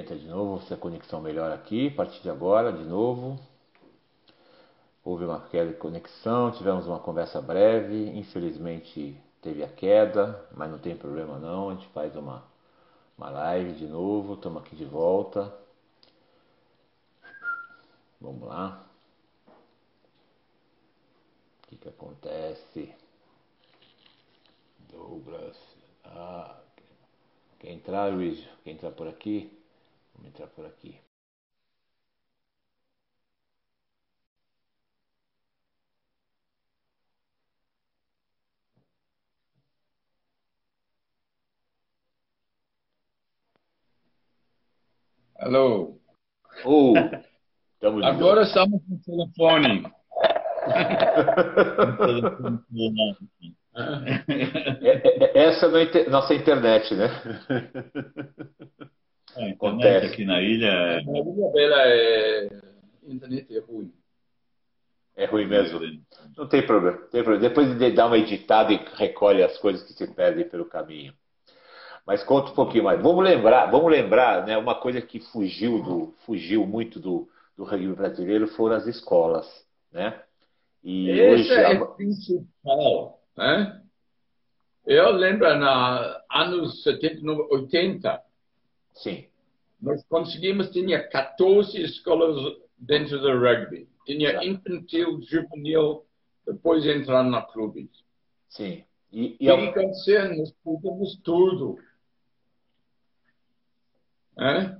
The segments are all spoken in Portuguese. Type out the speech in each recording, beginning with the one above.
Entra de novo, se a conexão melhor aqui, a partir de agora, de novo. Houve uma queda de conexão, tivemos uma conversa breve, infelizmente teve a queda, mas não tem problema não, a gente faz uma, uma live de novo, estamos aqui de volta. Vamos lá. O que, que acontece? Douglas. Ah, quer entrar, Luiz? Quer entrar por aqui? Vamos entrar por aqui. Alô? Oh, Agora estamos no telefone. É, é, essa é a nossa internet, né? A internet aqui na ilha. É- a ilha dela é. Internet é ruim. É ruim mesmo. Não tem problema. Tem problema. Depois de dar uma editada e recolhe as coisas que se perdem pelo caminho. Mas conta um pouquinho mais. Vamos lembrar, vamos lembrar, né? Uma coisa que fugiu do, fugiu muito do, do rugby brasileiro foram as escolas, né? E Esse hoje é a... principal, né? Eu lembro na anos 70, 80. Sim. Nós conseguimos tinha 14 escolas dentro do rugby. Tinha infantil, juvenil, depois entrar na clubes. Sim. E, e, e crescer, nós fizemos tudo. É?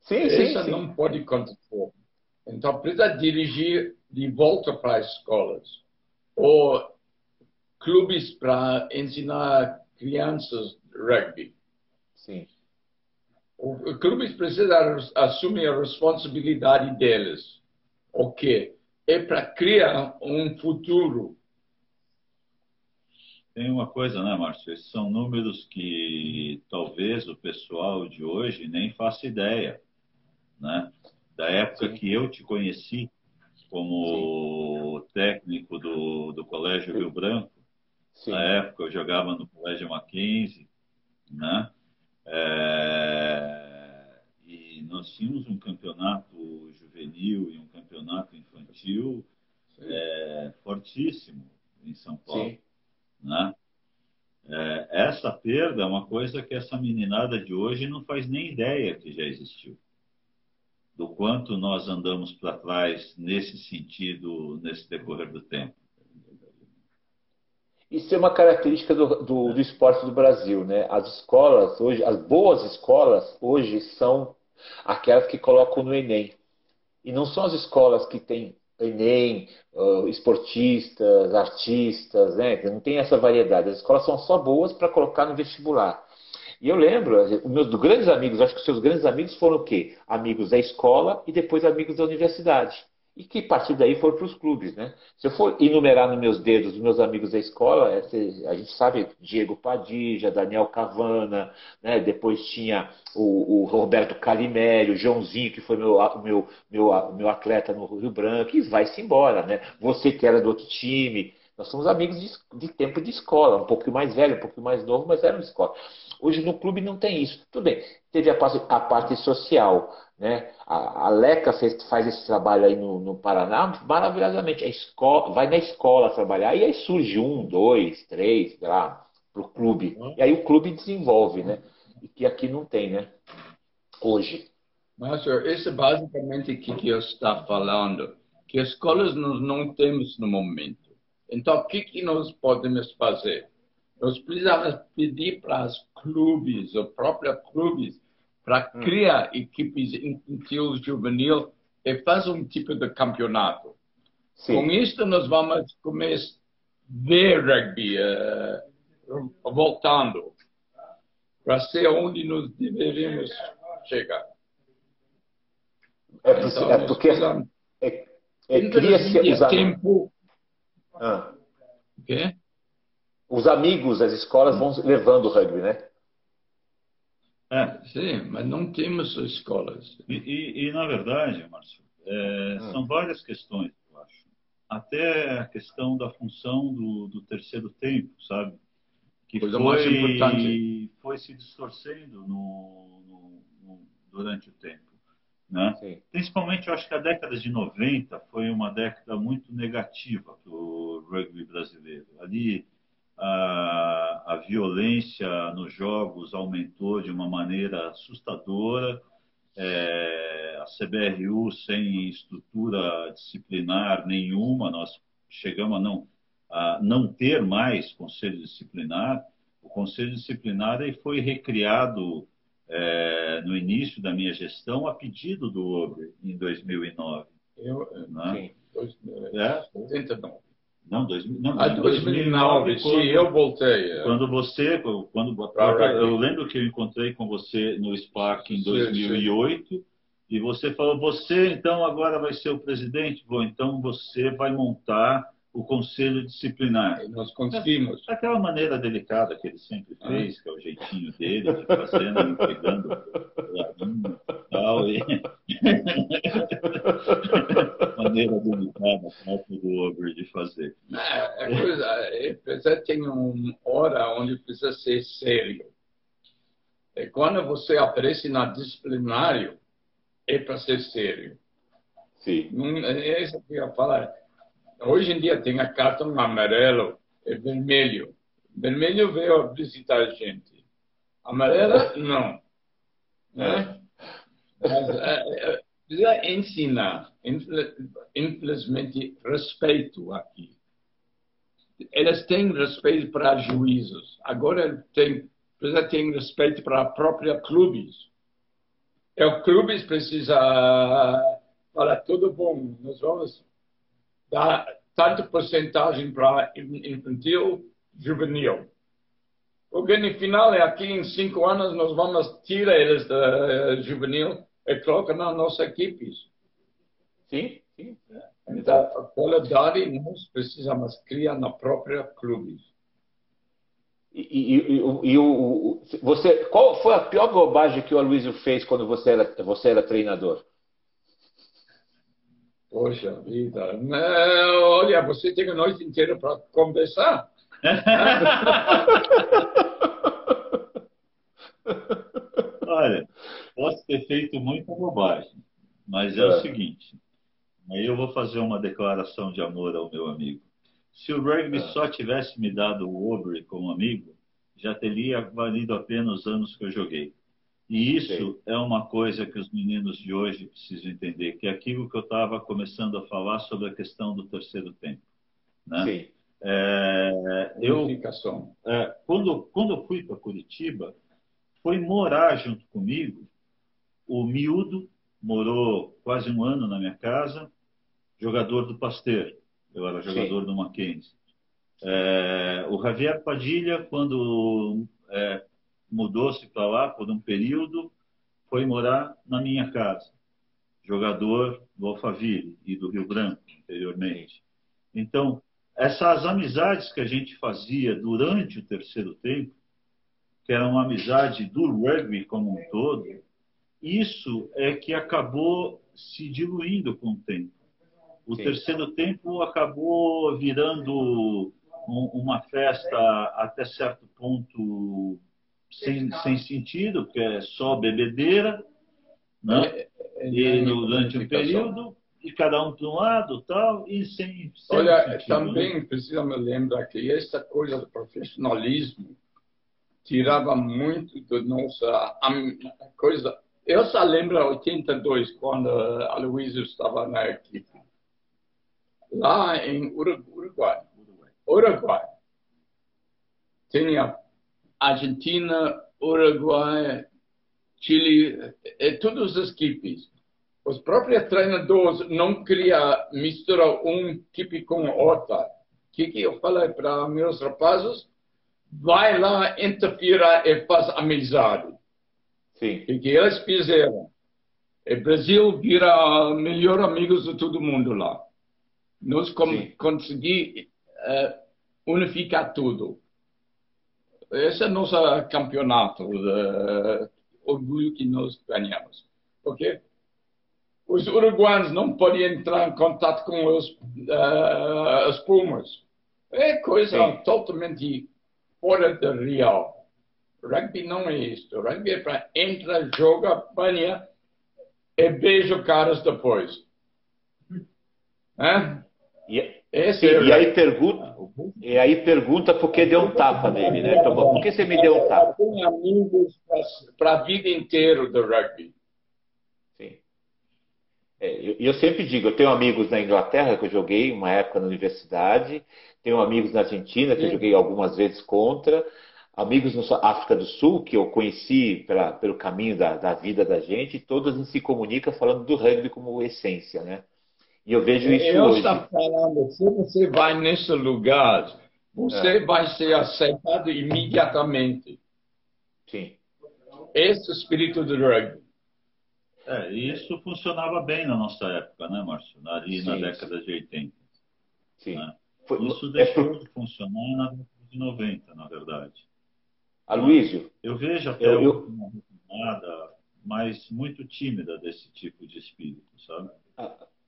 Sim, sim, Isso sim. não pode acontecer. Então, precisa dirigir de volta para as escolas. Ou clubes para ensinar crianças rugby. Sim. Os clubes precisam assumir a responsabilidade deles. O quê? É para criar um futuro. Tem uma coisa, né, Márcio? Esses são números que talvez o pessoal de hoje nem faça ideia, né? Da época Sim. que eu te conheci como Sim. técnico do, do Colégio Rio Branco, Sim. Na época eu jogava no Colégio Mackenzie, né? É... Nós tínhamos um campeonato juvenil e um campeonato infantil é, fortíssimo em São Paulo, Sim. né? É, essa perda é uma coisa que essa meninada de hoje não faz nem ideia que já existiu. Do quanto nós andamos para trás nesse sentido, nesse decorrer do tempo. Isso é uma característica do, do, do, esporte do Brasil, né? As escolas hoje, as boas escolas hoje são aquelas que colocam no Enem. E não são as escolas que têm Enem, esportistas, artistas, né? Não tem essa variedade. As escolas são só boas para colocar no vestibular. E eu lembro, os meus grandes amigos, acho que os seus grandes amigos foram o quê? Amigos da escola e depois amigos da universidade e que a partir daí foram para os clubes, né? Se eu for enumerar nos meus dedos os meus amigos da escola, é, a gente sabe Diego Padilha, Daniel Cavana, né? Depois tinha o, o Roberto Calimério, o Joãozinho, que foi meu, meu, meu, meu atleta no Rio Branco, e vai-se embora, né? Você que era do outro time, nós somos amigos de, de, tempo de escola, um pouquinho mais velho, um pouquinho mais novo, mas eram de escola. Hoje no clube não tem isso. Tudo bem, teve a parte, a parte social, né? A, a Leca fez, faz esse trabalho aí no, no, Paraná maravilhosamente. A escola, vai na escola trabalhar e aí surge um, dois, três, sei lá, para o clube. Uhum. E aí o clube desenvolve, né? E que aqui não tem, né? Hoje. Mas, senhor, isso é basicamente o que eu estou falando. Que escolas nós não temos no momento. Então, o que, que nós podemos fazer? Nós precisamos pedir para os clubes, os próprios clubes, para hum. criar equipes infantil juvenil e fazer um tipo de campeonato. Sim. Com isto, nós vamos começar a ver rugby uh, voltando para ser onde nós deveríamos chegar. É, então, é porque é, é, cria-se tempo. Ah. Okay? Os amigos, as escolas vão levando o rugby, né? É. Sim, mas não temos escolas. E, e, e na verdade, Márcio, é, hum. são várias questões, eu acho. Até a questão da função do, do terceiro tempo, sabe? Que Coisa foi, foi se distorcendo no, no, durante o tempo. Né? Principalmente, eu acho que a década de 90 foi uma década muito negativa para o rugby brasileiro. Ali, a, a violência nos jogos aumentou de uma maneira assustadora. É, a CBRU sem estrutura disciplinar nenhuma, nós chegamos a não, a não ter mais conselho disciplinar. O conselho disciplinar ele foi recriado é, no início da minha gestão a pedido do OBRE em 2009. Eu, né? sim, 2089. É? Não, dois, não, ah, 2009, 2009 sim, eu voltei. É. Quando você, quando, eu lembro que eu encontrei com você no SPAC em 2008 sim, sim. e você falou, você então agora vai ser o presidente? Bom, então você vai montar o conselho disciplinar. Nós conseguimos. Aquela maneira delicada que ele sempre ah. fez, ah. que é o jeitinho dele, de fazendo, entregando tal. E... maneira delicada própria do Over de fazer. É, é coisa, é, precisa ter uma hora onde precisa ser sério. E quando você aparece na disciplinário, é para ser sério. Sim. Não, é isso que eu ia falar Hoje em dia tem a cartão amarelo e vermelho. Vermelho veio visitar a gente. Amarela, não. Né? Mas é, é, precisa ensinar, infelizmente, respeito aqui. Eles têm respeito para juízos. Agora tem, precisa ter respeito para a própria clubes. E o clubes precisa falar tudo bom. Nós vamos dá tanta porcentagem para infantil, juvenil. O grande final é aqui em cinco anos nós vamos tirar eles da uh, juvenil e colocar nas nossas equipes. Sim, sim. Então, a qualidade nós precisamos criar na própria clube. E, e, e, e o, você, qual foi a pior bobagem que o Aloysio fez quando você era, você era treinador? Poxa vida. Não, olha, você tem a noite inteira para conversar. olha, posso ter feito muita bobagem, mas é, é, o seguinte. Aí eu vou fazer uma declaração de amor ao meu amigo. Se o rugby é. só tivesse me dado o Obre como amigo, já teria valido a pena os anos que eu joguei. E isso Sim. é uma coisa que os meninos de hoje precisam entender, que é aquilo que eu estava começando a falar sobre a questão do terceiro tempo. Né? Sim. É, eu, é, quando, quando eu fui para Curitiba, foi morar junto comigo o miúdo, morou quase um ano na minha casa, jogador do Pasteur. Eu era jogador Sim. do Mackenzie. É, o Javier Padilha, quando é, mudou-se para lá por um período, foi morar na minha casa, jogador do Alphaville e do Rio Branco anteriormente. Então, essas amizades que a gente fazia durante o terceiro tempo, que era uma amizade do rugby como um todo, isso é que acabou se diluindo com o tempo. O Sim. terceiro tempo acabou virando um, uma festa até certo ponto sem, sem sentido, porque é só bebedeira, né? É, é, e é durante um período, e cada um para um lado tal, e sem. sem Olha, sentido, também né? precisa me lembrar que essa coisa do profissionalismo tirava muito da nossa coisa. Eu só lembro 82, quando a Luísa estava na equipe. Lá em Uruguai. Uruguai. Tinha Argentina, Uruguai, Chile, e todas as equipes. Os próprios treinadores não queriam misturar um equipe com outra. O que, que eu falei para meus rapazes? Vai lá, interfira e faz amizade. Sim. O que eles fizeram? O Brasil vira melhor amigos de todo mundo lá. Nós conseguimos uh, unificar tudo. Esse é o nosso campeonato, de orgulho que nós ganhamos. Porque os uruguaios não podem entrar em contato com os, uh, as Pumas. É coisa Sim. totalmente fora de real. Rugby não é isso. Rugby é para entrar, joga, banha e beija caras depois. Hã? E, Esse é e aí pergunta, e aí pergunta por que deu um tapa nele, né? Então, por que você me deu um tapa? Tem amigos para a vida inteira do rugby. Sim. É, eu, eu, sempre digo, eu tenho amigos na Inglaterra que eu joguei uma época na universidade, tenho amigos na Argentina que Sim. eu joguei algumas vezes contra, amigos na África do Sul que eu conheci pela, pelo caminho da, da, vida da gente, e todos a gente se comunica falando do rugby como essência, né? E eu vejo isso eu hoje. Falando, se você vai nesse lugar, você é. vai ser aceitado imediatamente. Sim. Esse é o espírito do rugby. É, isso funcionava bem na nossa época, né, Márcio? Ali sim, na década de 80. Sim. Né? Foi, isso é deixou é por... de funcionar na década de 90, na verdade. Aloysio. Eu vejo até eu, eu... uma retomada, mas muito tímida desse tipo de espírito, sabe?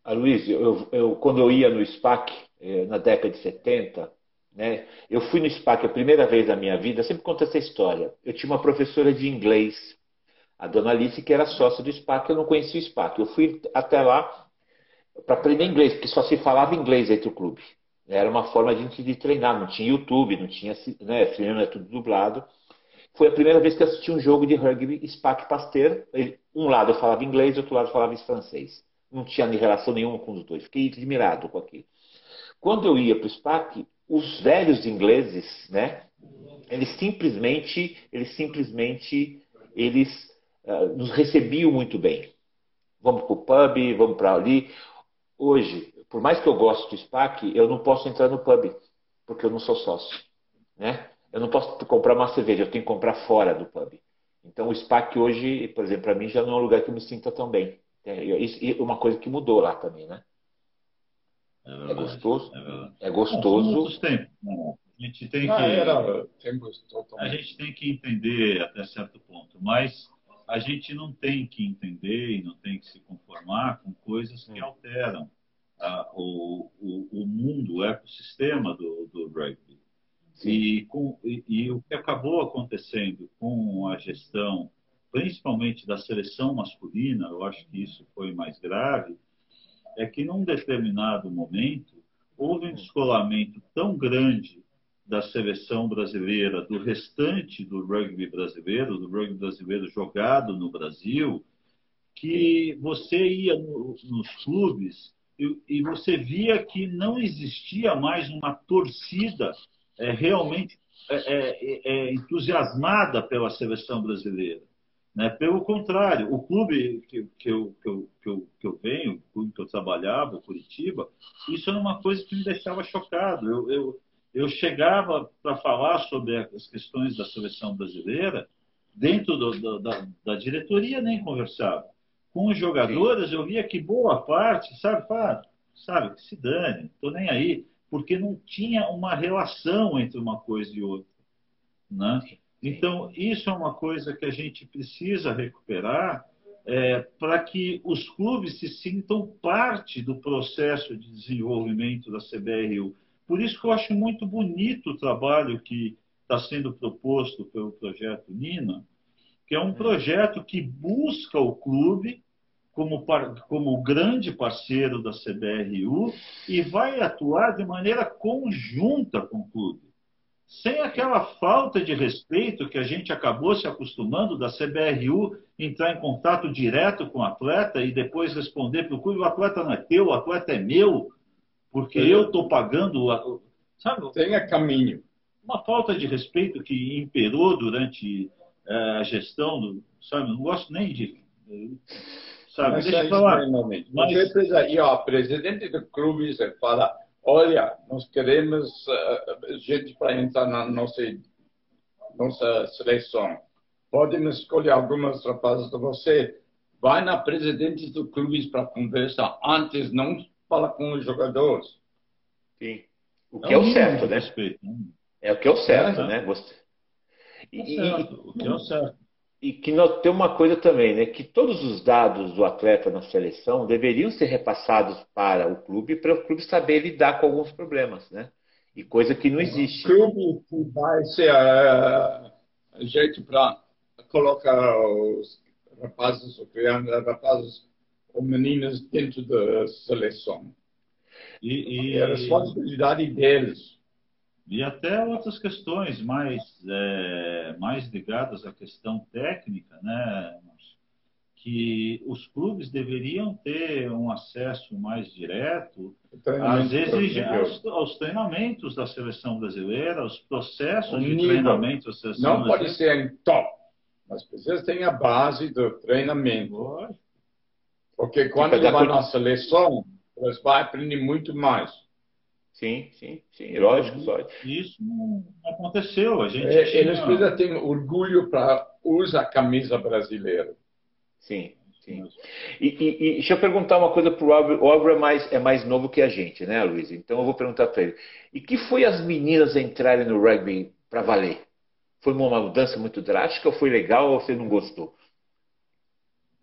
Aloysio, eu, eu, quando eu ia no SPAC, eh, na década de 70, né, eu fui no SPAC a primeira vez na minha vida, sempre conto essa história. Eu tinha uma professora de inglês, a dona Alice, que era sócia do SPAC, eu não conhecia o SPAC. Eu fui até lá para aprender inglês, porque só se falava inglês entre o clube. Era uma forma de, de treinar, não tinha YouTube, não tinha né, é tudo dublado. Foi a primeira vez que eu assisti um jogo de rugby SPAC Pasteur. Um lado eu falava inglês, outro lado eu falava francês não tinha relação nenhuma com os dois. Fiquei admirado com aquilo. Quando eu ia para o SPAC, os velhos ingleses, né, eles simplesmente, eles simplesmente, eles uh, nos recebiam muito bem. Vamos para o pub, vamos para ali. Hoje, por mais que eu goste do SPAC, eu não posso entrar no pub, porque eu não sou sócio, né? Eu não posso comprar uma cerveja, eu tenho que comprar fora do pub. Então o SPAC hoje, por exemplo, para mim já não é um lugar que eu me sinta tão bem. É, e uma coisa que mudou lá também, né? É, é verdade, é gostoso. É, é gostoso. tempos, né? A gente tem ah, que. Era, a gente tem que entender até certo ponto, mas a gente não tem que entender e não tem que se conformar com coisas que hum. alteram a, o, o, o, mundo, o ecossistema do, do rugby. E, com, e, e, o que acabou acontecendo com a gestão principalmente da seleção masculina, eu acho que isso foi mais grave, é que num determinado momento houve um descolamento tão grande da seleção brasileira, do restante do rugby brasileiro, do rugby brasileiro jogado no Brasil, que você ia no, nos clubes e, e, você via que não existia mais uma torcida é, realmente é, é, é entusiasmada pela seleção brasileira. Né? Pelo contrário, o clube que, que, eu, que, eu, que, eu, que eu venho, o clube que eu trabalhava, o Curitiba, isso era uma coisa que me deixava chocado. Eu, eu, eu chegava para falar sobre as questões da seleção brasileira, dentro do, do, da, da, diretoria nem conversava. Com os jogadores, eu via que boa parte, sabe, fala, sabe, se dane, estou nem aí, porque não tinha uma relação entre uma coisa e outra. Né? Então, isso é uma coisa que a gente precisa recuperar é, para que os clubes se sintam parte do processo de desenvolvimento da CBRU. Por isso que eu acho muito bonito o trabalho que está sendo proposto pelo projeto Nina, que é um projeto que busca o clube como, como grande parceiro da CBRU e vai atuar de maneira conjunta com o clube sem aquela falta de respeito que a gente acabou se acostumando da CBRU entrar em contato direto com o atleta e depois responder para o clube, o atleta não é teu, o atleta é meu, porque Sim. eu estou pagando. Sabe? Tenha caminho. Uma falta de respeito que imperou durante é, a gestão, do, sabe? Não gosto nem de. Sabe? Mas Deixa eu falar. Mas... Você precisa ir ao presidente do clube e fala olha, nós queremos uh, gente para entrar na nossa, nossa seleção. Podemos escolher algumas rapazes de você. Vai na presidente do clube para conversar antes, não fala com os jogadores. Sim. O que é, é o certo, né? É o que é o certo, é, né? Você... E, é certo. O que é o certo e que nós, tem uma coisa também, né? Que todos os dados do atleta na seleção deveriam ser repassados para o clube para o clube saber lidar com alguns problemas, né? E coisa que não existe. O clube vai ser uh, jeito para colocar os rapazes ou crianças, rapazes ou meninas dentro da seleção. E, e é a responsabilidade deles. E até outras questões mais, é, mais ligadas à questão técnica, né? que os clubes deveriam ter um acesso mais direto às exigências, aos treinamentos da seleção brasileira, aos processos de nível. treinamento da seleção Não pode ser em top, mas precisa ter a base do treinamento. Porque quando ele vai na seleção, eles vão aprender muito mais. Sim, sim, sim, lógico. Só. Isso não aconteceu. A gente é, tinha... Eles precisam ter orgulho para usar a camisa brasileira. Sim, sim. E, e, e, deixa eu perguntar uma coisa para o Álvaro. O Álvaro é mais, é mais novo que a gente, né, Luiz? Então eu vou perguntar para ele. E que foi as meninas entrarem no rugby para valer? Foi uma mudança muito drástica ou foi legal ou você não gostou?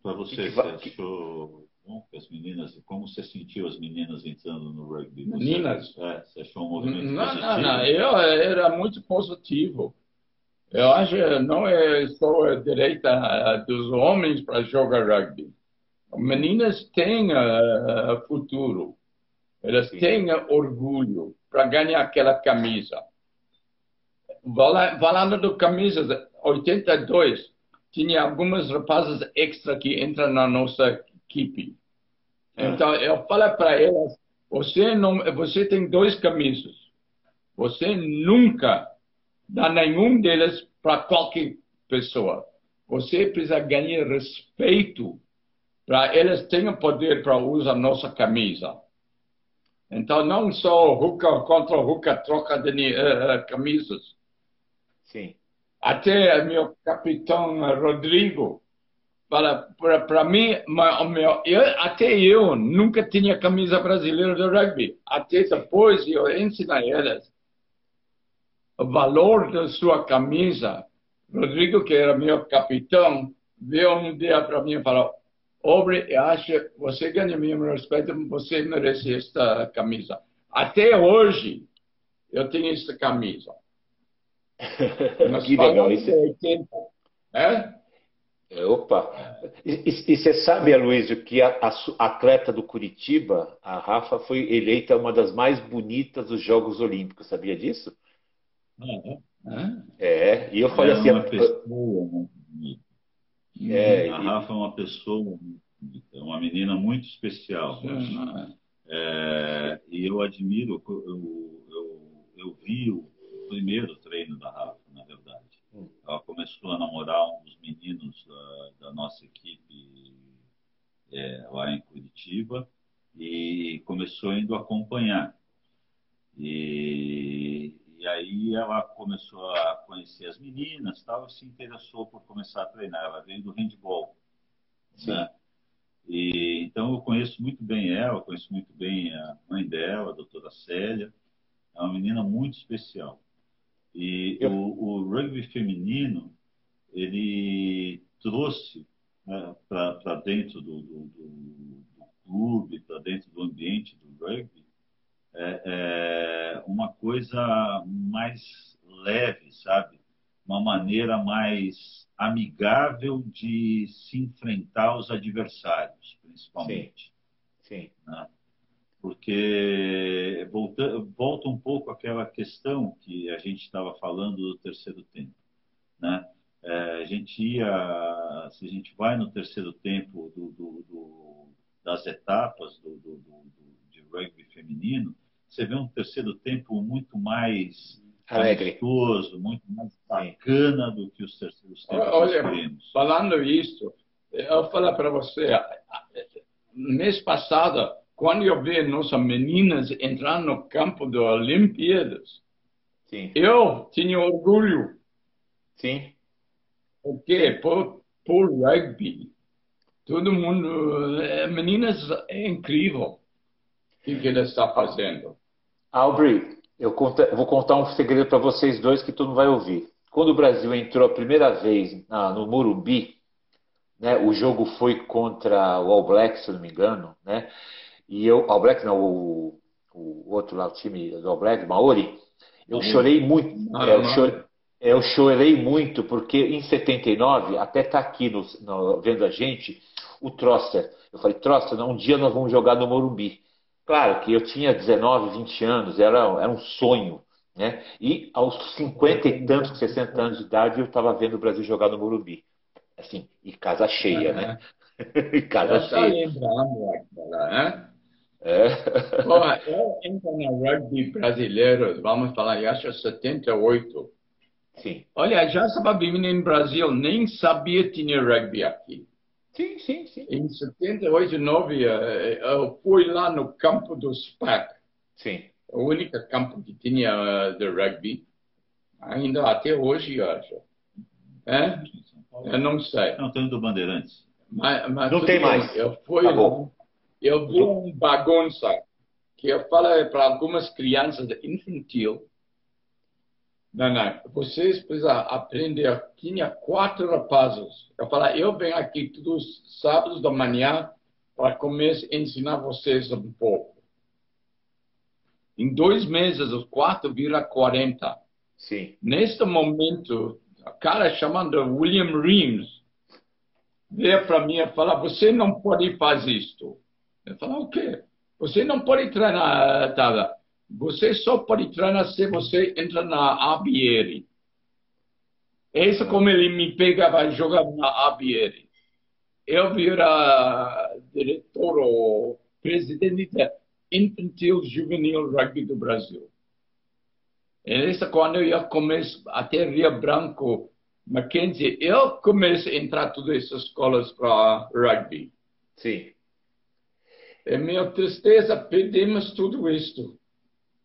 Para você, que, você achou as meninas? Como você sentiu as meninas entrando no rugby? Meninas? É, você achou um movimento não, positivo? Não, não, eu era muito positivo. Eu acho que não é só a direita dos homens para jogar rugby. Meninas têm uh, futuro. Elas Sim. têm orgulho para ganhar aquela camisa. Falando do camisa 82, tinha algumas rapazes extra que entram na nossa equipe. Ah. Então eu falo para elas: você não, você tem dois camisas. Você nunca dá nenhum deles para qualquer pessoa. Você precisa ganhar respeito para eles tenham poder para usar nossa camisa. Então, não só Ruka contra Ruka troca de uh, camisas. Sim. Até meu capitão Rodrigo, para, para, para mim, meu, eu, até eu nunca tinha camisa brasileira de rugby. Até depois eu ensino a eles o valor da sua camisa. Rodrigo, que era meu capitão, veio um dia para mim e falou: Obre, eu acho você ganha meu respeito, você merece esta camisa. Até hoje, eu tenho esta camisa. que legal isso. É? Opa! E, você sabe, Aloysio, que a, a, atleta do Curitiba, a Rafa, foi eleita uma das mais bonitas dos Jogos Olímpicos. Sabia disso? Uhum. É, e eu falei é assim. Uma pessoa, é, a Rafa é uma pessoa, é uma menina muito especial. Uhum. É, e eu admiro, eu, eu, eu, vi o primeiro treino da Rafa, Ela começou a namorar um dos meninos da, da nossa equipe é, lá em Curitiba e começou indo acompanhar. E, e aí ela começou a conhecer as meninas tal, e se interessou por começar a treinar. Ela veio do handball. Né? E, então eu conheço muito bem ela, conheço muito bem a mãe dela, a doutora Célia. É uma menina muito especial. E eu... o, o, rugby feminino, ele trouxe né, para dentro do, do, do, do clube, para dentro do ambiente do rugby, é, é uma coisa mais leve, sabe? Uma maneira mais amigável de se enfrentar os adversários, principalmente. Sim. Sim. Né? Porque volta, volta um pouco àquela questão que a gente estava falando do terceiro tempo. Né? É, a gente ia, se a gente vai no terceiro tempo do, do, do, das etapas do, de rugby feminino, você vê um terceiro tempo muito mais alegre, amistoso, muito mais bacana do que os terceiros tempos Olha, falando isso, eu vou falar para você, mês passado, quando eu vi nossas meninas entrar no campo das Olimpíadas, Sim. eu tinha orgulho. Sim. Porque por, por rugby, todo mundo, eh, meninas, é incrível o que, que ele está fazendo. Aubrey, eu vou contar um segredo para vocês dois que tu não vai ouvir. Quando o Brasil entrou a primeira vez no Morumbi, né, o jogo foi contra o All Blacks, se não me engano, né? E eu, All Blacks não, o, o outro lá, o time do All Blacks, Maori, eu chorei muito. Não, é, eu chorei, Eu chorei muito, porque em 79, até tá aqui no, no, vendo a gente, o Troster. Eu falei, Troster, um dia nós vamos jogar no Morumbi. Claro que eu tinha 19, 20 anos, era, era um sonho. Né? E aos 50 e tantos, 60 anos de idade, eu estava vendo o Brasil jogar no Morumbi. Assim, e casa cheia, né? e casa cheia. lembrando né? É. Bom, eu entro no rugby brasileiro, vamos falar, eu acho 78. Sim. Olha, já estava vivendo no Brasil, nem sabia que tinha rugby aqui. Sim, sim, sim. Em 78, 9, eu fui lá no campo do SPAC. Sim. O único campo que tinha uh, de rugby. Ainda até hoje, eu acho. É? Eu não sei. Não, tem do Bandeirantes. Mas, mas não tem mais. Eu fui lá, eu vi um bagunça que eu falo para algumas crianças infantil não, não. Vocês precisam aprender. Tinha quatro rapazes. Eu falei, eu venho aqui todos os sábados da manhã para começar a ensinar vocês um pouco. Em dois meses, os quatro viram 40. Sim. Neste momento, o cara chamado William Reams veio para mim e falou, você não pode fazer isto. Eu falei, o quê? Você não pode treinar, tá? Você só pode treinar se você entra na ABR. Esse como ele me pegava e jogava na ABR. Eu vira diretor ou presidente da Infantil Juvenil Rugby do Brasil. Esse quando eu comecei até Rio Branco, Mackenzie, eu comecei a entrar todas essas escolas para rugby. Sim. É minha tristeza, perdemos tudo isto.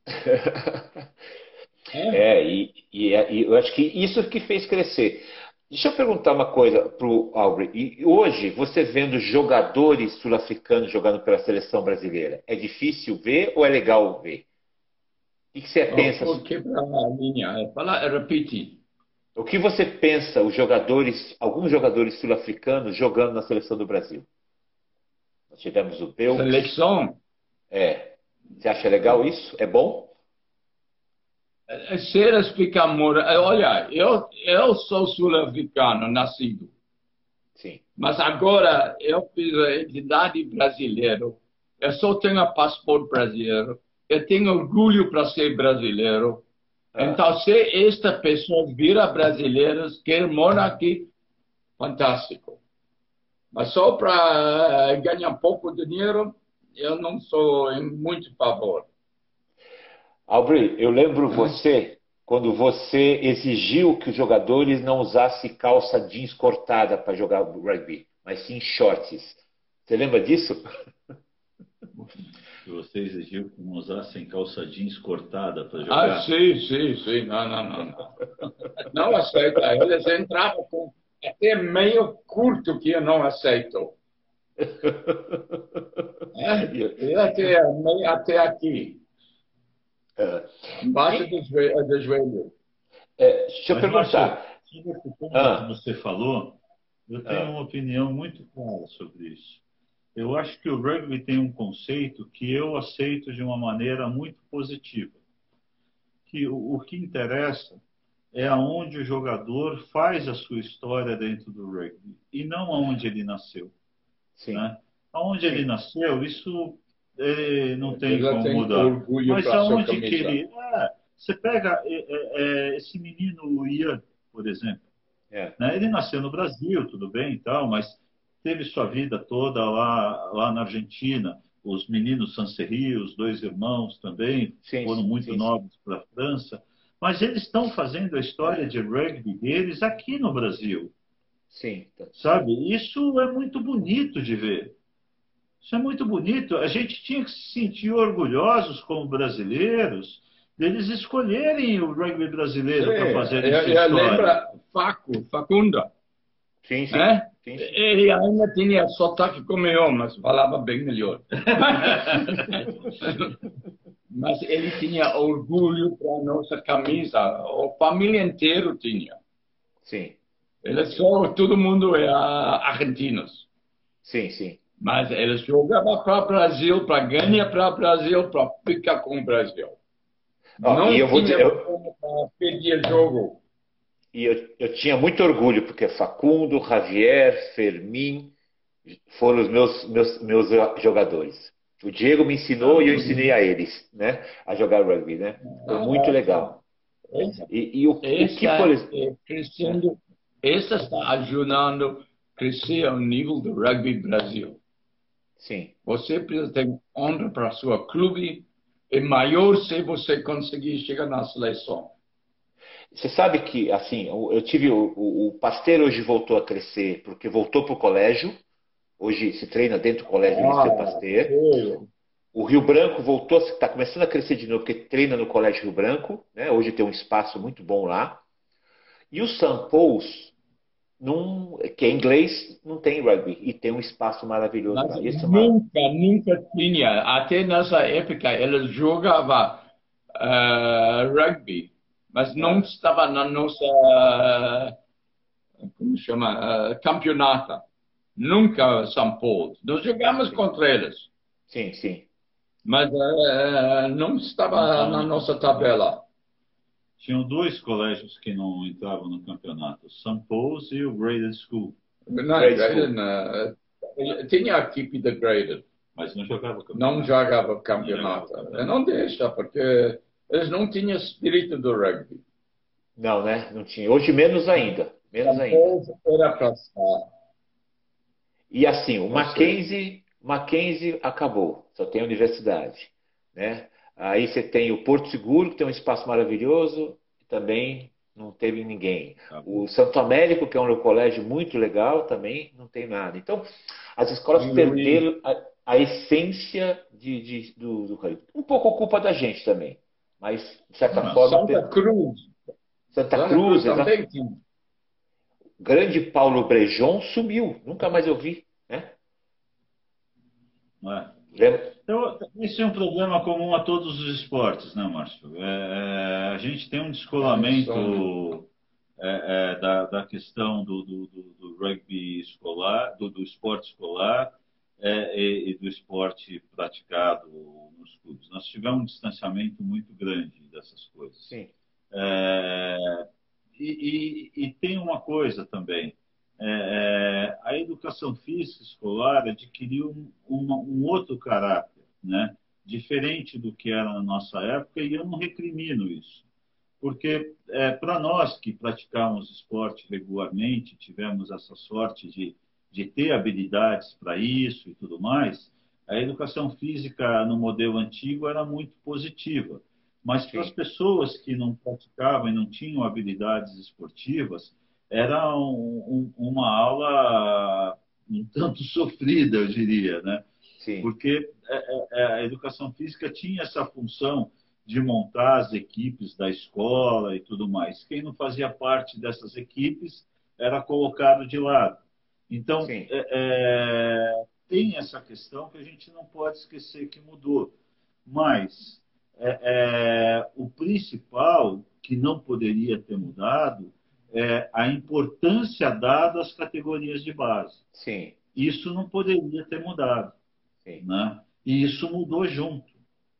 é, e, e, e, eu acho que isso que fez crescer. Deixa eu perguntar uma coisa para o Aubrey. E hoje, você vendo jogadores sul-africanos jogando pela seleção brasileira, é difícil ver ou é legal ver? O que você pensa? Vou quebrar a linha. Fala, repete. O que você pensa, os jogadores, alguns jogadores sul-africanos jogando na seleção do Brasil? Nós tivemos o Peu. Seleção? É. Você acha legal isso? É bom? É, é ser explicar é, Olha, eu, eu sou sul-africano, nascido. Sim. Mas agora eu fiz a identidade brasileira. Eu só tenho passaporte brasileiro. Eu tenho orgulho para ser brasileiro. Ah. Então, se esta pessoa vira brasileira, quer morar aqui, fantástico. Mas só para eh, ganhar pouco dinheiro, eu não sou em muito favor. Aubrey, eu lembro você quando você exigiu que os jogadores não usassem calça jeans cortada para jogar rugby, mas sim shorts. Você lembra disso? Você exigiu que não usassem calça jeans cortada para jogar? Ah, sim, sim, sim. Não, não, não. Não, não aceita. Eles entravam com até meio curto que eu não aceito. É, até, até aqui. É. Embaixo do joelho. Do joelho. É, deixa eu Mas, perguntar. sobre esse ponto ah. que você falou, eu tenho ah. uma opinião muito clara sobre isso. Eu acho que o rugby tem um conceito que eu aceito de uma maneira muito positiva. Que o, o que interessa é aonde o jogador faz a sua história dentro do rugby e não aonde ele nasceu. Sim. Né? Aonde ele nasceu, isso ele não tem como tem mudar. Mas aonde que ele. É, você pega é, é, é, esse menino Ian, por exemplo. É. Né? Ele nasceu no Brasil, tudo bem e tal, mas teve sua vida toda lá, lá na Argentina. Os meninos Sancerri, os dois irmãos também, sim, foram muito sim, novos para a França. Mas eles estão fazendo a história de rugby deles aqui no Brasil. Sim. Sabe? Isso é muito bonito de ver. Isso é muito bonito. A gente tinha que se sentir orgulhosos como brasileiros deles escolherem o rugby brasileiro para fazer essa história. Lembra Faco, Facunda? Sim, sim. É? sim, sim. Ele ainda tinha sotaque como eu, mas falava bem melhor. mas ele tinha orgulho para a nossa camisa. A família inteira tinha. Sim. Ele só, todo mundo é argentinos. Sim, sim. Mas eles jogavam para o Brasil, para ganhar para o Brasil, para ficar com o Brasil. Oh, não e eu vou dizer, eu... perder jogo. E eu, eu tinha muito orgulho, porque Facundo, Javier, Fermin foram os meus, meus, meus jogadores. O Diego me ensinou e eu ensinei a eles, né? A jogar rugby, né? Foi muito legal. E, e o, o, que, por exemplo... Crescendo, essa está ajudando a crescer o nível do rugby Brasil. Sim. Você precisa ter honra para sua clube. É maior se você conseguir chegar na seleção. Você sabe que, assim, eu tive o, o, o Pasteiro hoje voltou a crescer porque voltou para o colégio. Hoje se treina dentro do colégio ah, Liceu Pasteur. O Rio Branco voltou, está começando a crescer de novo porque treina no Colégio Rio Branco. Né? Hoje tem um espaço muito bom lá. E o St. Paul's num, que é inglês, não tem rugby e tem um espaço maravilhoso lá. Isso nunca, é nunca tinha. Até nessa época eles jogavam uh, rugby, mas não estava na nossa como chama uh, campeonato. Nunca São Paulo. Nós jogamos sim. contra eles. Sim, sim. Mas uh, não estava na nossa tabela tinham dois colégios que não entravam no campeonato, o St. Paul's e o Graded School. Não, Graded, não. tinha a equipe da Graded. Mas não jogava campeonato. Não jogava campeonato. Não, jogava. não deixa, porque eles não tinham espírito do rugby. Não, né? Não tinha. Hoje menos ainda. Menos ainda. Era passar. E assim, o Mackenzie, Mackenzie acabou. Só tem a universidade. Né? Aí você tem o Porto Seguro, que tem um espaço maravilhoso, e também não teve ninguém. Tá o Santo Américo, que é um colégio muito legal, também não tem nada. Então, as escolas perderam a, a, essência de, de, do, do Um pouco culpa da gente também. Mas, de certa não, forma. Santa Cruz. Santa, Santa Cruz, Cruz também. Grande Paulo Brejon sumiu, nunca mais eu vi. Né? É? Então, esse é um problema comum a todos os esportes, né, Márcio? É, é, a gente tem um descolamento é, é, da, da, questão do, do, do, rugby escolar, do, do esporte escolar é, e, e, do esporte praticado nos clubes. Nós tivemos um distanciamento muito grande dessas coisas. Sim. É, e, e, e tem uma coisa também é, é, a educação física escolar adquiriu um, um, outro caráter, né? diferente do que era na nossa época, e eu não recrimino isso. Porque é, para nós que praticamos esporte regularmente, tivemos essa sorte de, de ter habilidades para isso e tudo mais, a educação física no modelo antigo era muito positiva. Mas para as pessoas que não praticavam e não tinham habilidades esportivas, era um, um, uma aula um tanto sofrida, eu diria, né? Sim. Porque é, é, é, a educação física tinha essa função de montar as equipes da escola e tudo mais. Quem não fazia parte dessas equipes era colocado de lado. Então, é, é, tem essa questão que a gente não pode esquecer que mudou. Mas é, o principal que não poderia ter mudado é, a importância dada às categorias de base. Sim. Isso não poderia ter mudado. Sim. Né? E isso mudou junto.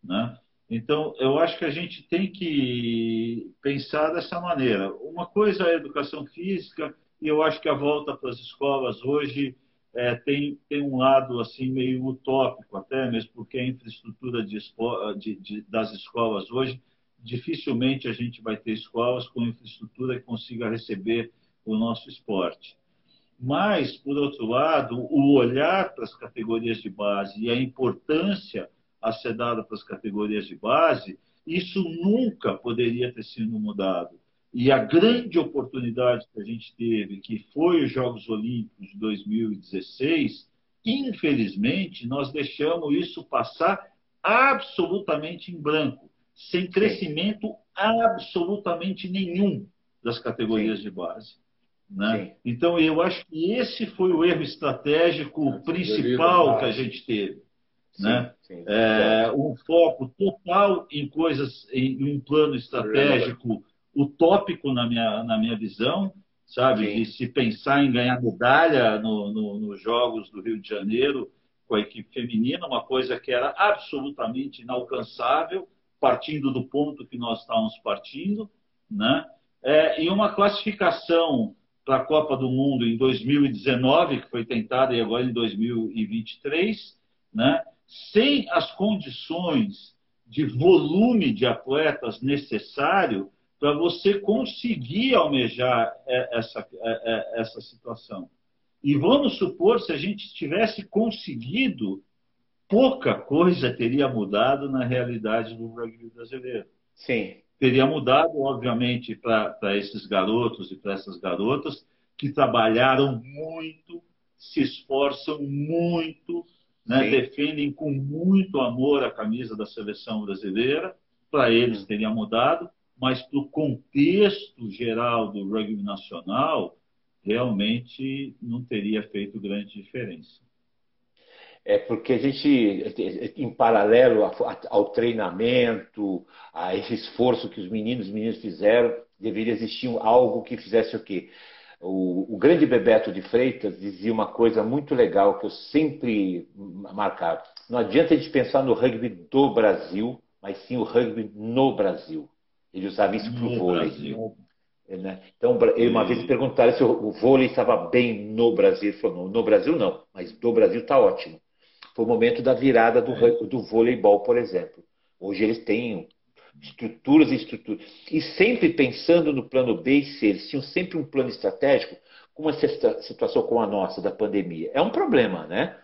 Né? Então, eu acho que a gente tem que pensar dessa maneira. Uma coisa é a educação física, e eu acho que a volta para as escolas hoje é, tem, tem um lado assim meio utópico, até mesmo porque a infraestrutura de, de, de, das escolas hoje dificilmente a gente vai ter escolas com infraestrutura que consiga receber o nosso esporte. Mas, por outro lado, o olhar para as categorias de base e a importância a ser dada para as categorias de base, isso nunca poderia ter sido mudado. E a grande oportunidade que a gente teve, que foi os Jogos Olímpicos de 2016, infelizmente, nós deixamos isso passar absolutamente em branco sem crescimento Sim. absolutamente nenhum das categorias Sim. de base. Né? Então, eu acho que esse foi o erro estratégico principal que a gente teve. Né? É, um foco total em coisas, em um plano estratégico utópico na minha, na minha visão, sabe? Sim. De se pensar em ganhar medalha nos no, no Jogos do Rio de Janeiro com a equipe feminina, uma coisa que era absolutamente inalcançável, partindo do ponto que nós estávamos partindo, né? é, e uma classificação para a Copa do Mundo em 2019, que foi tentada e agora em 2023, né? sem as condições de volume de atletas necessário para você conseguir almejar é, essa, é, é, essa situação. E vamos supor, se a gente tivesse conseguido, pouca coisa teria mudado na realidade do rugby brasileiro. Sim. Teria mudado, obviamente, para esses garotos e para essas garotas que trabalharam muito, se esforçam muito, né? defendem com muito amor a camisa da seleção brasileira. Para eles hum. teria mudado, mas para o contexto geral do rugby nacional, realmente não teria feito grande diferença. É porque a gente, em paralelo ao treinamento, a esse esforço que os meninos e meninas fizeram, deveria existir algo que fizesse o quê? O, o, grande Bebeto de Freitas dizia uma coisa muito legal que eu sempre marcava. Não adianta a gente pensar no rugby do Brasil, mas sim o rugby no Brasil. Ele usava isso para o vôlei. Brasil. É, né? Então, uma vez perguntaram se o vôlei estava bem no Brasil. Ele falou, no Brasil não, mas do Brasil está ótimo. Foi o momento da virada do, é. do voleibol, por exemplo. Hoje eles têm estruturas e estruturas. E sempre pensando no plano B e C. Eles tinham sempre um plano estratégico com uma situação como a nossa, da pandemia. É um problema, né?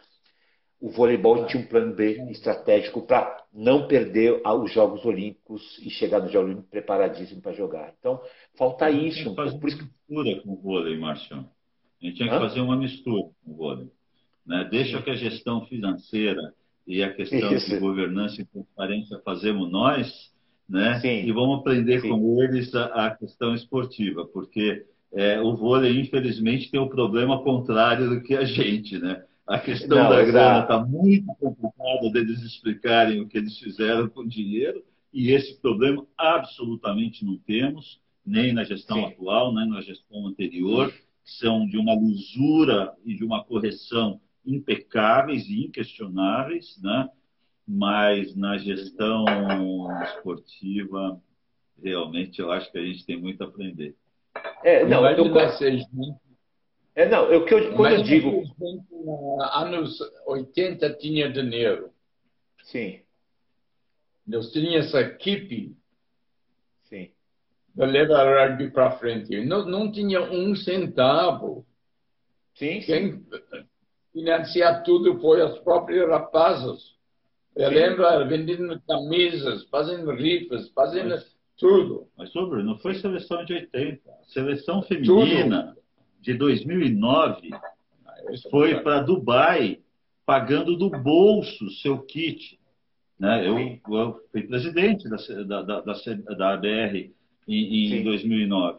O voleibol tinha um plano B estratégico para não perder os Jogos Olímpicos e chegar nos Jogos Olímpicos preparadíssimo para jogar. Então, falta isso. Um fazer uma mistura com o vôlei, Marcião. A gente tinha que Hã? fazer uma mistura com o vôlei. Né? Deixa que a gestão financeira e a questão isso. de governança e transparência fazemos nós, né? Sim. e vamos aprender Sim. com eles a, a questão esportiva, porque é, o vôlei, infelizmente, tem o um problema contrário do que a gente, né? A questão não, da grana está muito complicada deles explicarem o que eles fizeram com o dinheiro, e esse problema absolutamente não temos, nem na gestão Sim. atual, nem na gestão anterior, são de uma lisura e de uma correção impecáveis e inquestionáveis, né? mas na gestão esportiva, realmente eu acho que a gente tem muito a aprender. É, não, eu, eu, é, não, eu, que eu, quando Mas, eu digo. Anos 80 tinha dinheiro. Sim. Nós tínhamos essa equipe Sim. para levar rugby para frente. Não, não tinha um centavo. Sim, Quem sim. financiar tudo foi os próprios rapazes. Eu sim. lembro vendendo camisas, fazendo rifas, fazendo mas, tudo. Mas, sobre, não foi seleção de 80. Seleção feminina. De 2009 foi para Dubai pagando do bolso seu kit. Né? Eu, eu fui presidente da, da, da, da ABR em, em 2009.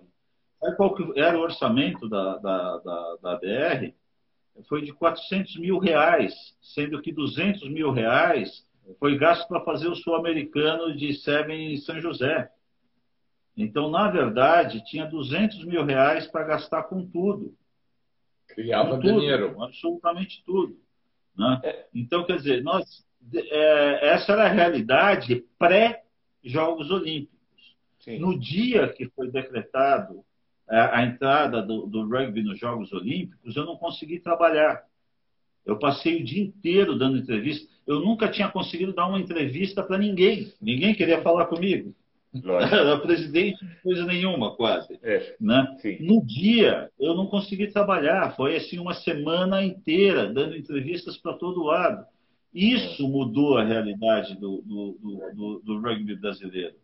Sabe qual era o orçamento da, da, da, da ABR? Foi de 400 mil reais, sendo que 200 mil reais foi gasto para fazer o sul-americano de Seven em São José. Então, na verdade, tinha 200 mil reais para gastar com tudo. Criava com tudo, dinheiro. Absolutamente tudo. Né? É. Então, quer dizer, nós, é, essa era a realidade pré-Jogos Olímpicos. Sim. No dia que foi decretado a, é, a entrada do, do rugby nos Jogos Olímpicos, eu não consegui trabalhar. Eu passei o dia inteiro dando entrevista. Eu nunca tinha conseguido dar uma entrevista para ninguém. Ninguém queria falar comigo. Era presidente de coisa nenhuma, quase. É, né? No dia, eu não consegui trabalhar. Foi assim uma semana inteira, dando entrevistas para todo lado. Isso mudou a realidade do, do, do, do rugby brasileiro.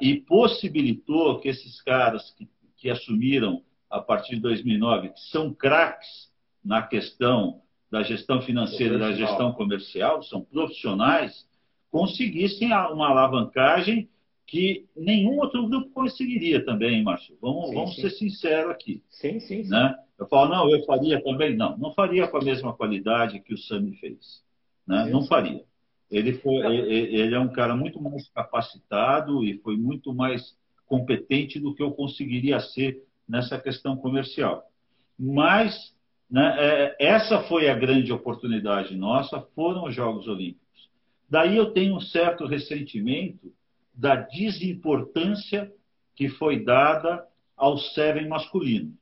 E possibilitou que esses caras que, que assumiram a partir de 2009, que são craques na questão da gestão financeira e da gestão comercial, são profissionais, conseguissem uma alavancagem que nenhum outro grupo conseguiria também, Márcio. Vamos, sim, vamos sim. ser sinceros aqui. Sim, sim, sim. Né? Eu falo, não, eu faria também. Não, não faria com a mesma qualidade que o Sami fez. Né? Não faria. Ele, foi, ele é um cara muito mais capacitado e foi muito mais competente do que eu conseguiria ser nessa questão comercial. Mas né, é, essa foi a grande oportunidade nossa, foram os Jogos Olímpicos. Daí eu tenho um certo ressentimento da desimportância que foi dada ao Seven masculino.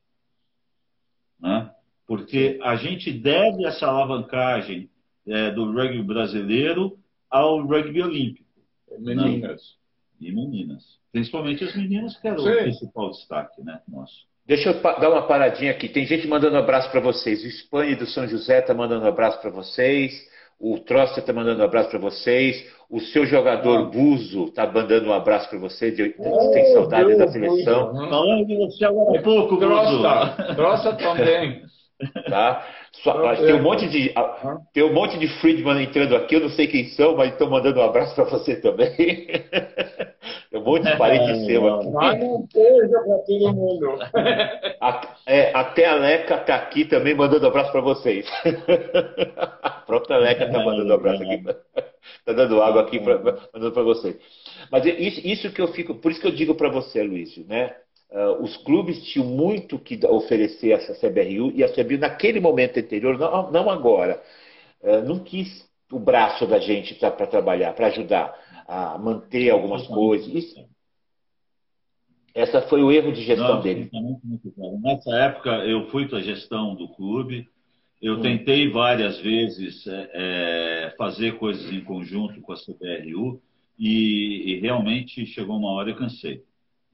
Né? Porque a gente deve essa alavancagem é, do rugby brasileiro ao rugby olímpico. Meninas. Né? E meninas. Principalmente as meninas, que era Sim. o principal destaque né, nosso. Deixa eu dar uma paradinha aqui. Tem gente mandando um abraço para vocês. O Espanha do São José está mandando um abraço para vocês. O Trosta está mandando um abraço para vocês. O seu jogador ah. Buzo está mandando um abraço para você. De, oh, tem saudade Deus, da seleção. Falando de você agora há pouco, Trosta. Trosta também. Tá? Só, tem, um monte de, tem um monte de Friedman entrando aqui, eu não sei quem são, mas estão mandando um abraço para você também. um monte de parente seu aqui. Manda um beijo para todo mundo. A, é, até a Leca está aqui também mandando um abraço para vocês. A própria Leca está mandando um abraço aqui. Está dando água aqui pra, mandando para vocês. Mas isso, isso que eu fico, por isso que eu digo para você, Luiz, né? Uh, os clubes tinham muito que oferecer a essa CBRU e a CBRU, naquele momento anterior, não, não agora, uh, não quis o braço da gente para trabalhar, para ajudar a manter algumas coisas. Isso, essa foi o erro de gestão não, dele. Nessa época, eu fui para a gestão do clube. Eu hum. tentei várias vezes é, é, fazer coisas em conjunto com a CBRU e, e realmente chegou uma hora eu cansei.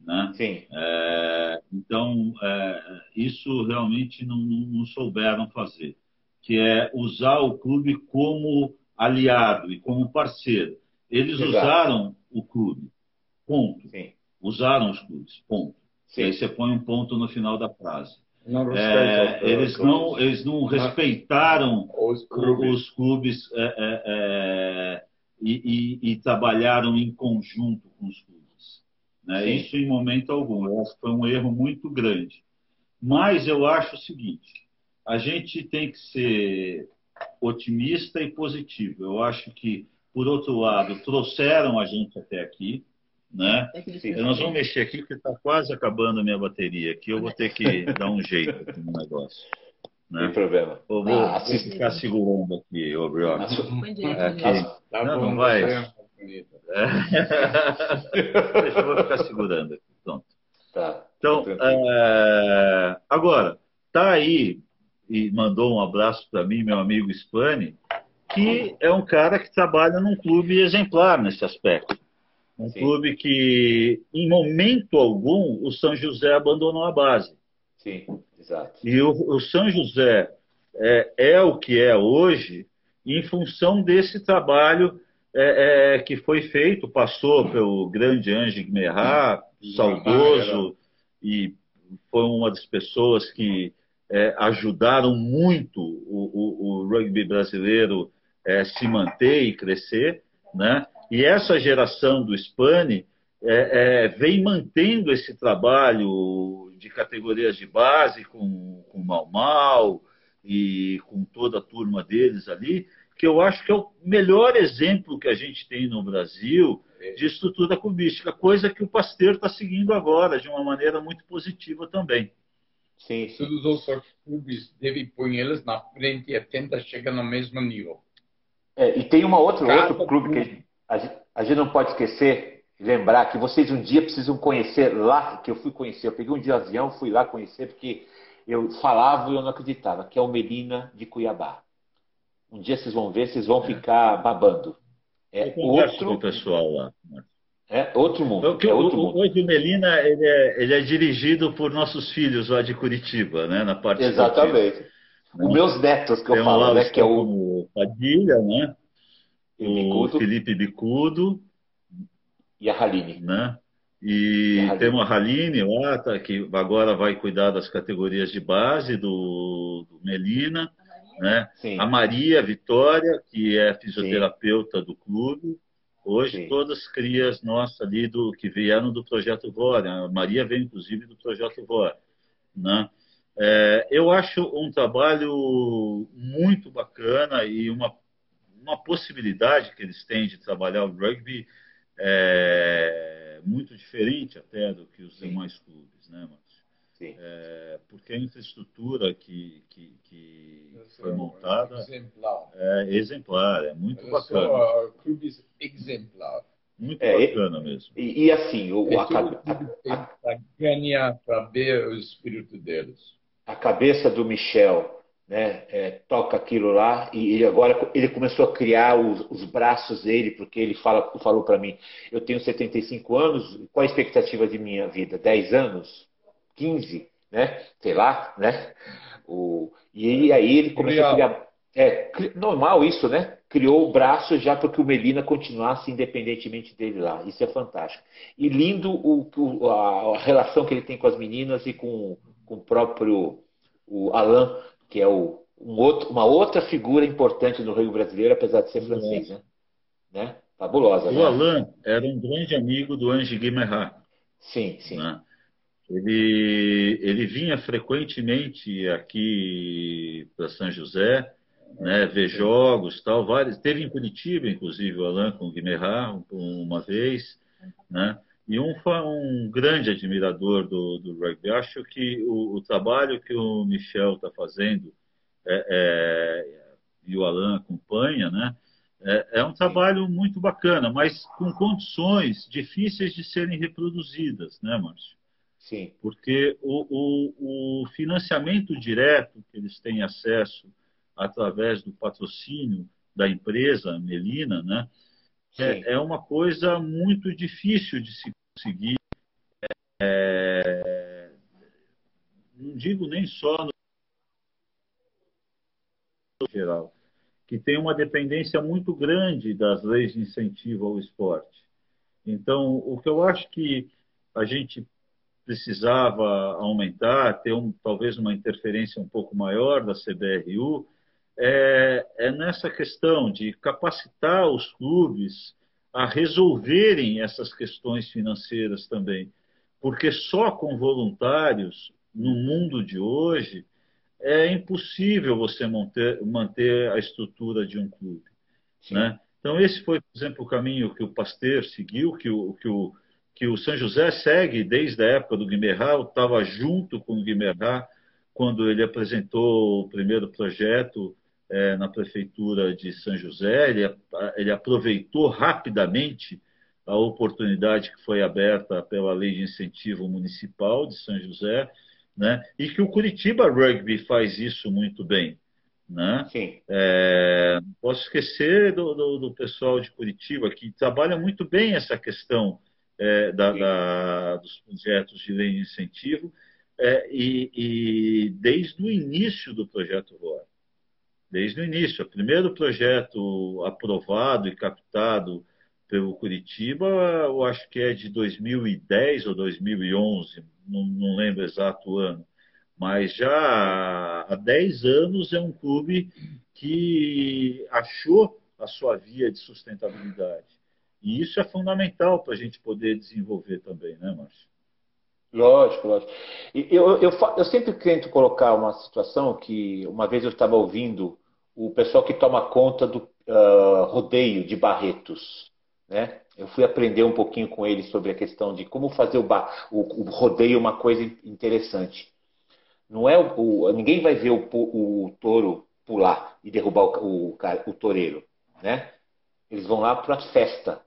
Né? Sim. É, então, é, isso realmente não, não, souberam fazer, que é usar o clube como aliado e como parceiro. Eles Exato. usaram o clube, ponto. Sim. Usaram os clubes, ponto. Sim. Aí você põe um ponto no final da frase. Não é, eles, não, eles não respeitaram os clubes, os clubes é, é, é, e, e, e trabalharam em conjunto com os clubes. Né? Isso em momento algum. Eu acho que foi um erro muito grande. Mas eu acho o seguinte: a gente tem que ser otimista e positivo. Eu acho que, por outro lado, trouxeram a gente até aqui. Né? Nós vamos mexer aqui porque está quase acabando a minha bateria aqui. Eu vou ter que dar um jeito aqui no negócio. Né? Tem problema. Eu vou, ah, vou ficar segurando aqui, ô. Tá não, não vai. bonita. Deixa eu vou ficar segurando aqui. Pronto. Tá. Então, é... agora, tá aí e mandou um abraço para mim, meu amigo Spani, que é um cara que trabalha num clube exemplar nesse aspecto. Um Sim. clube que, em momento algum, o São José abandonou a base. Sim, exato. E o, o São José é, é, o que é hoje em função desse trabalho é, é, que foi feito, passou pelo grande Ange Guimerá, saudoso, e foi uma das pessoas que é, ajudaram muito o, o, o rugby brasileiro é, se manter e crescer, né? E essa geração do Spani é, é, vem mantendo esse trabalho de categorias de base com, com o Mal Mal e com toda a turma deles ali, que eu acho que é o melhor exemplo que a gente tem no Brasil de estrutura cubística, coisa que o Pasteur está seguindo agora de uma maneira muito positiva também. Sim, sim. Todos os outros clubes devem pôr eles na frente e tentar chegar no mesmo nível. É, e tem uma outra, outro clube que a gente, a gente não pode esquecer, lembrar que vocês um dia precisam conhecer lá, que eu fui conhecer. Eu peguei um dia avião, fui lá conhecer, porque eu falava e eu não acreditava, que é o Medina de Cuiabá. Um dia vocês vão ver, vocês vão ficar babando. É outro com o pessoal lá. É outro mundo. Então, é outro mundo. Hoje o Melina ele é, ele é, dirigido por nossos filhos lá de Curitiba, né? Na parte Exatamente. Esportiva. Os meus netos que eu falo, né? Que é o Padilha, né? O Bicudo. Felipe Bicudo e a Haline. Né? E, e a temos a Haline lá, tá, que agora vai cuidar das categorias de base do, do Melina. Né? A Maria Vitória, que é fisioterapeuta Sim. do clube, hoje Sim. todas crias nossas ali do, que vieram do Projeto VOR. A Maria veio, inclusive, do Projeto VOR. Né? É, eu acho um trabalho muito bacana e uma, uma possibilidade que eles têm de trabalhar o rugby é, muito diferente até do que os Sim. demais clubes, né, mano? É, porque a infraestrutura que, que, que foi montada exemplar. é exemplar, é muito bacana. Só, uh, clubes exemplar. Muito é, bacana mesmo. E, e assim, o, a, a, a, para ganhar, para ver o espírito deles. A cabeça do Michel né, é, toca aquilo lá e ele agora ele começou a criar os, os braços dele porque ele fala, falou para mim eu tenho 75 anos qual a expectativa de minha vida? 10 anos? 15 né? Sei lá né? O, e aí ele começou a criar. é normal isso né? Criou o braço já para que o Melina continuasse independentemente dele lá. Isso é fantástico. E lindo o, o a, a, relação que ele tem com as meninas e com, com o próprio o Alan que é o, um outro, uma outra figura importante no rugby brasileiro, apesar de ser francês, né? né? Fabulosa. O né? Alain era um grande amigo do Ange Guimarães. Sim, sim. Né? Ele, ele vinha frequentemente aqui para São José, né, ver jogos, tal, vários. Teve em Curitiba, inclusive, o Alain com o uma vez, né? E um, um grande admirador do, do rugby. Acho que o, o trabalho que o Michel está fazendo é, é, e o Alan acompanha, né? É, é, um trabalho muito bacana, mas com condições difíceis de serem reproduzidas, né, Márcio? Sim. Porque o, o, o financiamento direto que eles têm acesso através do patrocínio da empresa Melina, né? É, é, uma coisa muito difícil de se conseguir. É, não digo nem só no geral, que tem uma dependência muito grande das leis de incentivo ao esporte. Então, o que eu acho que a gente precisava aumentar, ter um, talvez uma interferência um pouco maior da CBRU, é, é nessa questão de capacitar os clubes a resolverem essas questões financeiras também. Porque só com voluntários, no mundo de hoje, é impossível você manter, manter a estrutura de um clube. Né? Então, esse foi, por exemplo, o caminho que o Pasteur seguiu, que o, que o, que o São José segue desde a época do Guimerá, estava junto com o Guimerá quando ele apresentou o primeiro projeto é, na prefeitura de São José, ele, ele aproveitou rapidamente a oportunidade que foi aberta pela lei de incentivo municipal de São José, né? E que o Curitiba Rugby faz isso muito bem, né? Sim. É, posso esquecer do, do, do, pessoal de Curitiba que trabalha muito bem essa questão é, da, da, dos projetos de lei de incentivo é, e, e, desde o início do projeto ROAR desde o início. O primeiro projeto aprovado e captado pelo Curitiba, eu acho que é de 2010 ou 2011, não, não lembro exato o ano. Mas já há 10 anos é um clube que achou a sua via de sustentabilidade. E isso é fundamental para a gente poder desenvolver também, né, Márcio? Lógico, lógico. Eu, eu, eu, sempre tento colocar uma situação que uma vez eu estava ouvindo o pessoal que toma conta do uh, rodeio de Barretos. Né? Eu fui aprender um pouquinho com eles sobre a questão de como fazer o, o, o rodeio uma coisa interessante. Não é o, ninguém vai ver o, o, touro pular e derrubar o, o, toureiro, né? Eles vão lá para a festa.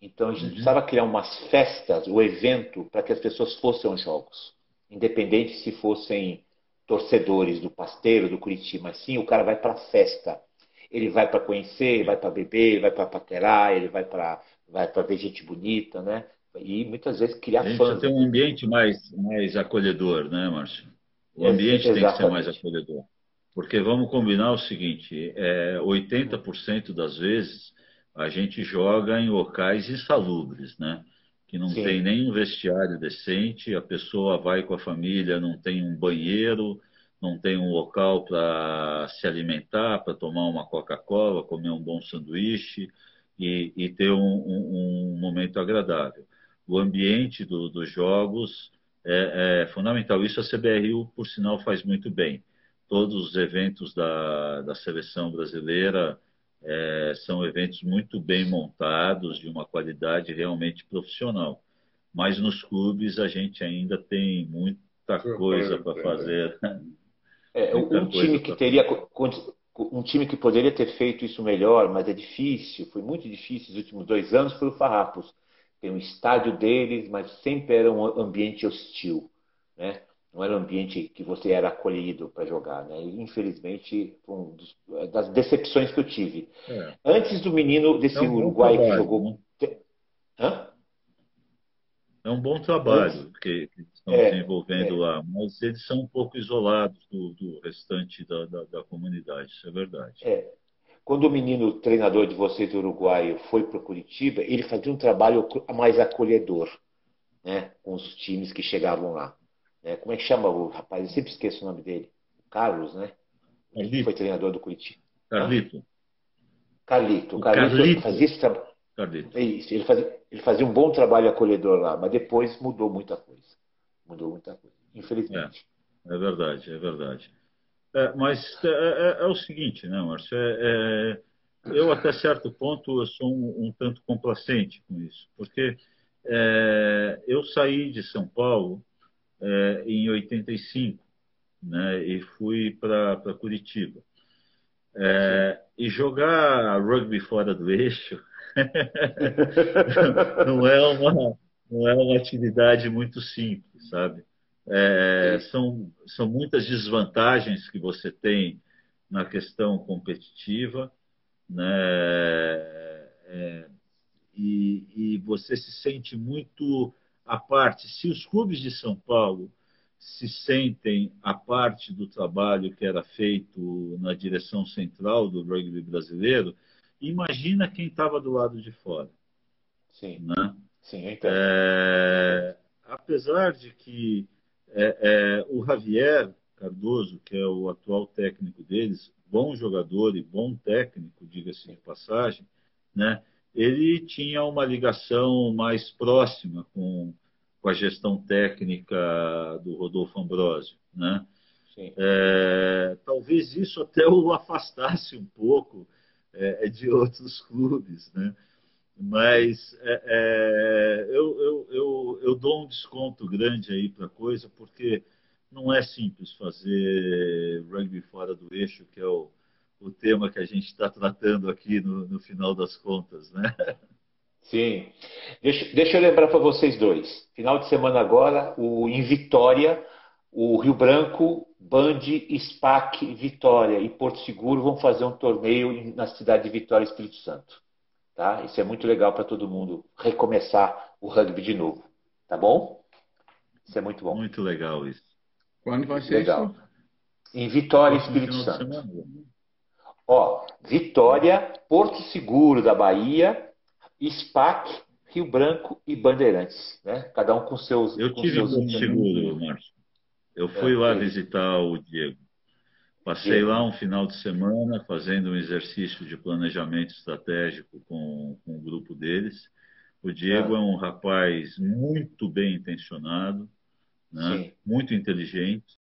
Então a gente uhum. precisava criar umas festas, o evento, para que as pessoas fossem aos jogos, independente se fossem torcedores do Pasteiro, do Curitiba, sim o cara vai para festa. Ele vai para conhecer, vai para beber, vai para paquerar, ele vai para vai ver gente bonita, né? E muitas vezes criar fãs. Precisa ter um ambiente mais mais acolhedor, né, Márcio? O ambiente é, tem que ser mais acolhedor. Porque vamos combinar o seguinte, é, 80% das vezes a gente joga em locais insalubres, né? Que não Sim. tem nem um vestiário decente, a pessoa vai com a família, não tem um banheiro, não tem um local para se alimentar, para tomar uma Coca-Cola, comer um bom sanduíche e, e ter um, um, um, momento agradável. O ambiente do, dos jogos é, é, fundamental. Isso a CBRU, por sinal, faz muito bem. Todos os eventos da, da seleção brasileira é, são eventos muito bem montados, de uma qualidade realmente profissional. Mas nos clubes a gente ainda tem muita coisa para fazer. É, um time que teria um time que poderia ter feito isso melhor, mas é difícil, foi muito difícil os últimos dois anos, foi o Farrapos. Tem um estádio deles, mas sempre era um ambiente hostil, né? Não era um ambiente que você era acolhido para jogar, né? E, infelizmente, foi um dos, das decepções que eu tive. É. Antes do menino desse é um Uruguai que jogou... Né? Hã? É um bom trabalho que, que estão é, desenvolvendo é. lá, mas eles são um pouco isolados do, do restante da, da, da, comunidade, isso é verdade. É. Quando o menino o treinador de vocês uruguaio foi para Curitiba, ele fazia um trabalho mais acolhedor né, com os times que chegavam lá. Né? Como é que chama o rapaz? Eu sempre esqueço o nome dele. Carlos, né? Carlito. Foi treinador do Curitiba. Carlito. Carlito. Carlito, Carlito. fazia esse trabalho é isso, ele fazia, ele fazia um bom trabalho acolhedor lá, mas depois mudou muita coisa. Mudou muita coisa, infelizmente. É, é verdade, é verdade. É, mas é, é, é, o seguinte, né, Márcio? É, eu, até certo ponto, eu sou um, um tanto complacente com isso, porque eu saí de São Paulo em 85 né, e fui para Curitiba. e jogar rugby fora do eixo não, é uma, não é uma atividade muito simples, sabe? É, são, são muitas desvantagens que você tem na questão competitiva, né? É, e, e você se sente muito à parte. Se os clubes de São Paulo se sentem à parte do trabalho que era feito na direção central do rugby brasileiro, Imagina quem estava do lado de fora. Sim. Né? Sim, então. É, apesar de que é, é, o Javier Cardoso, que é o atual técnico deles, bom jogador e bom técnico, diga-se de passagem, né? Ele tinha uma ligação mais próxima com, com a gestão técnica do Rodolfo Ambrosio. Né? É, talvez isso até o afastasse um pouco é, é, de outros clubes, né? Mas é, é, eu, eu, eu, eu, dou um desconto grande aí para a coisa, porque não é simples fazer rugby fora do eixo, que é o, o tema que a gente está tratando aqui no, no, final das contas, né? Sim. Deixa, deixa eu lembrar para vocês dois. Final de semana agora, o, em Vitória, o Rio Branco, Band, SPAC, Vitória e Porto Seguro vão fazer um torneio na cidade de Vitória, Espírito Santo. Tá? Isso é muito legal para todo mundo recomeçar o rugby de novo. Tá bom? Isso é muito bom. Muito legal isso. Quando vai ser legal. isso? Em Vitória, Espírito Santo. Ó, Vitória, Porto Seguro da Bahia, SPAC, Rio Branco e Bandeirantes, né? Cada um com seus. Eu com tive seus Porto Seguro, Márcio. Eu fui é, lá é. visitar o Diego. Passei lá um final de semana fazendo um exercício de planejamento estratégico com, com o grupo deles. O Diego ah. é um rapaz muito bem intencionado, né? muito inteligente,